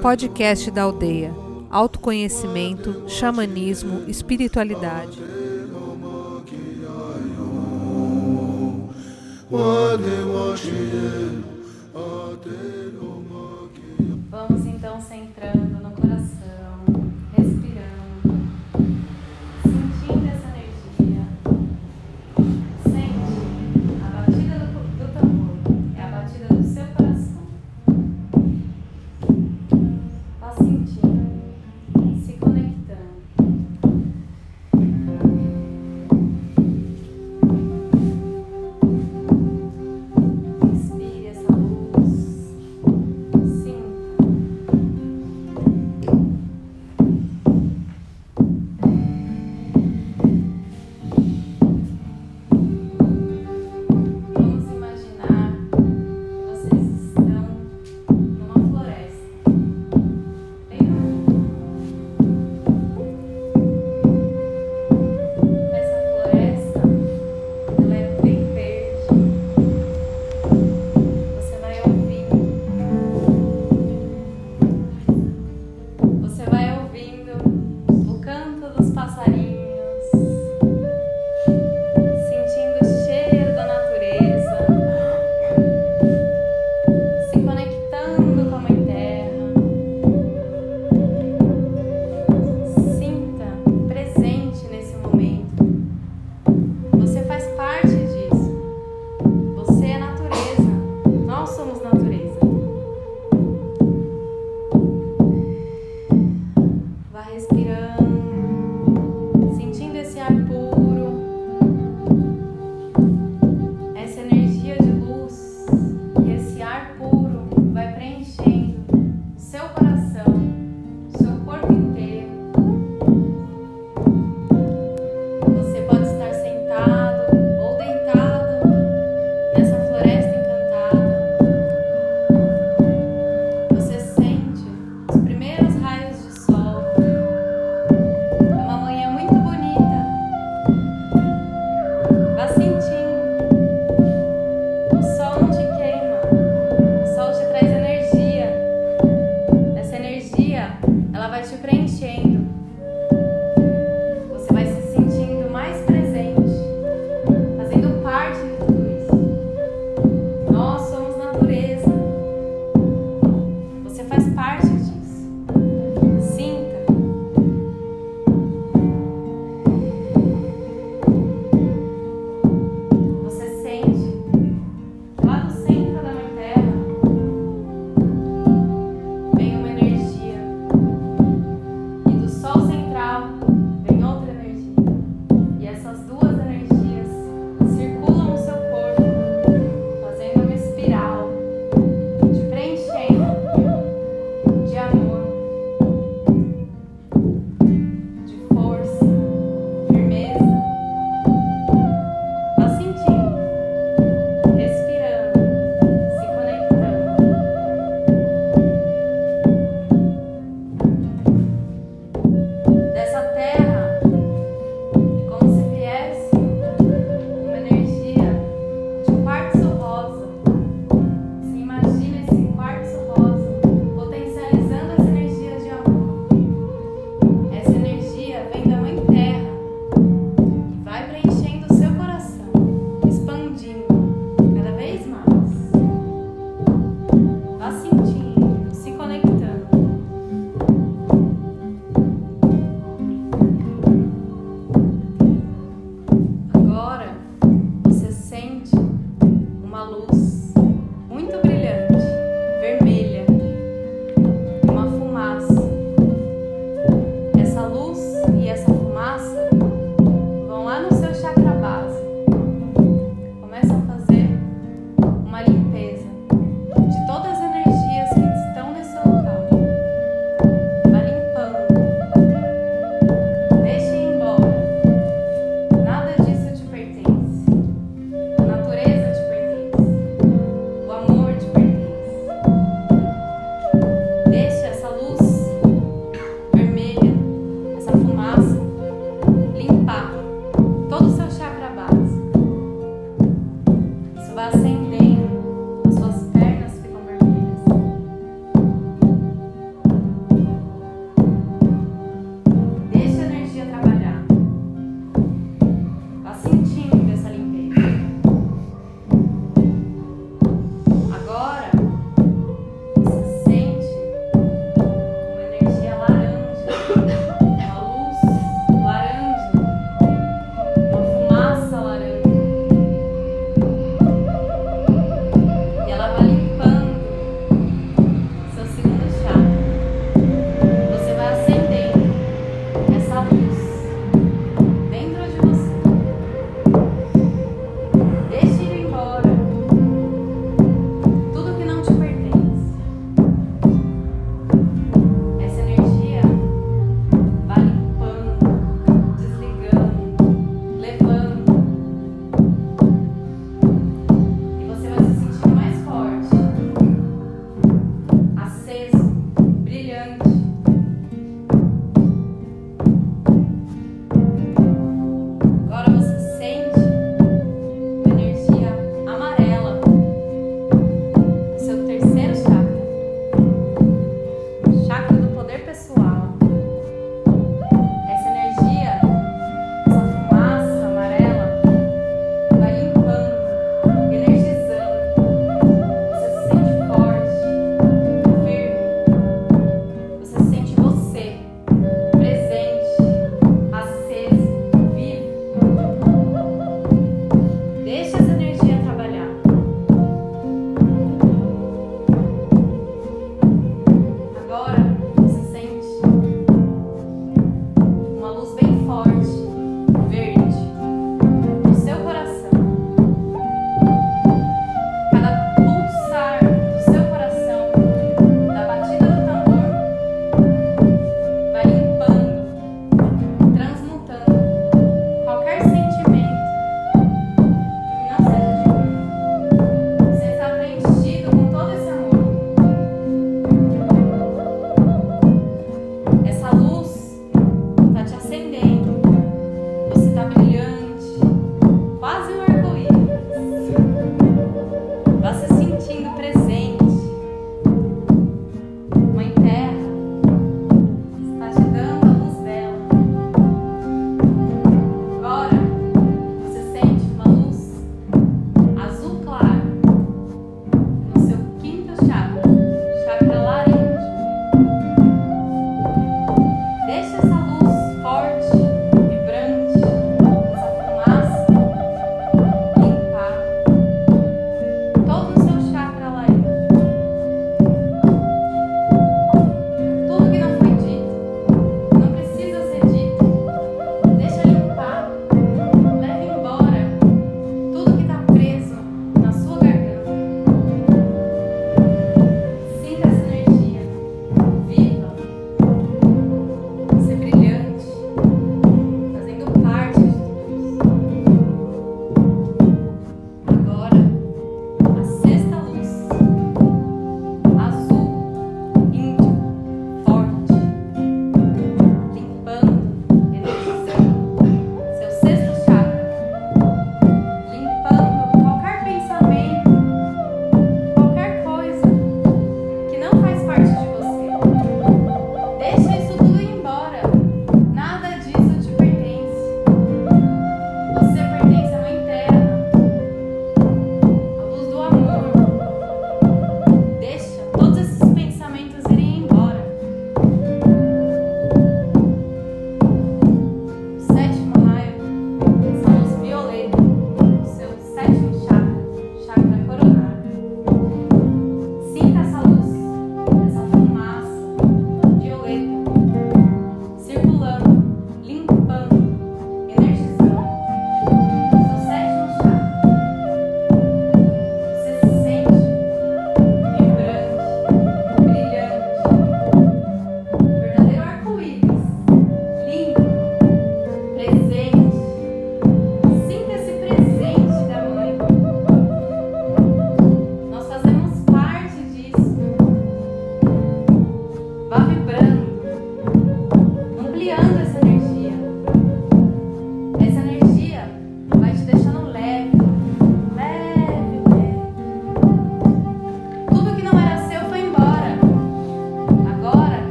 Podcast da aldeia. Autoconhecimento, xamanismo, espiritualidade.